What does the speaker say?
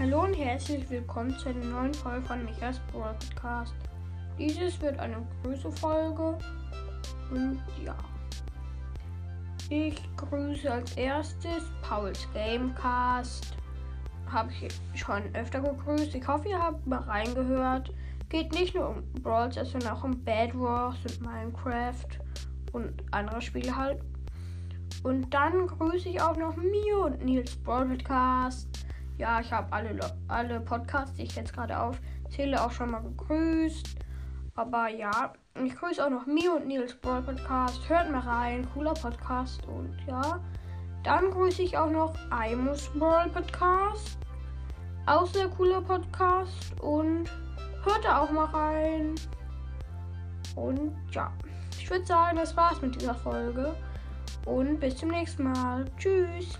Hallo und herzlich willkommen zu einer neuen Folge von Michaels Brawl Podcast. Dieses wird eine Grüße-Folge und ja. Ich grüße als erstes Pauls Gamecast. Habe ich schon öfter gegrüßt. Ich hoffe, ihr habt mal reingehört. Geht nicht nur um Brawl Stars, sondern auch um Bad Wars und Minecraft und andere Spiele halt. Und dann grüße ich auch noch Mio und Nils Brawl Podcast. Ja, ich habe alle, alle Podcasts, die ich jetzt gerade aufzähle, auch schon mal gegrüßt. Aber ja, ich grüße auch noch Mio und Nils Brawl Podcast. Hört mal rein, cooler Podcast. Und ja, dann grüße ich auch noch Imus Brawl Podcast. Auch sehr cooler Podcast. Und hört da auch mal rein. Und ja, ich würde sagen, das war's mit dieser Folge. Und bis zum nächsten Mal. Tschüss.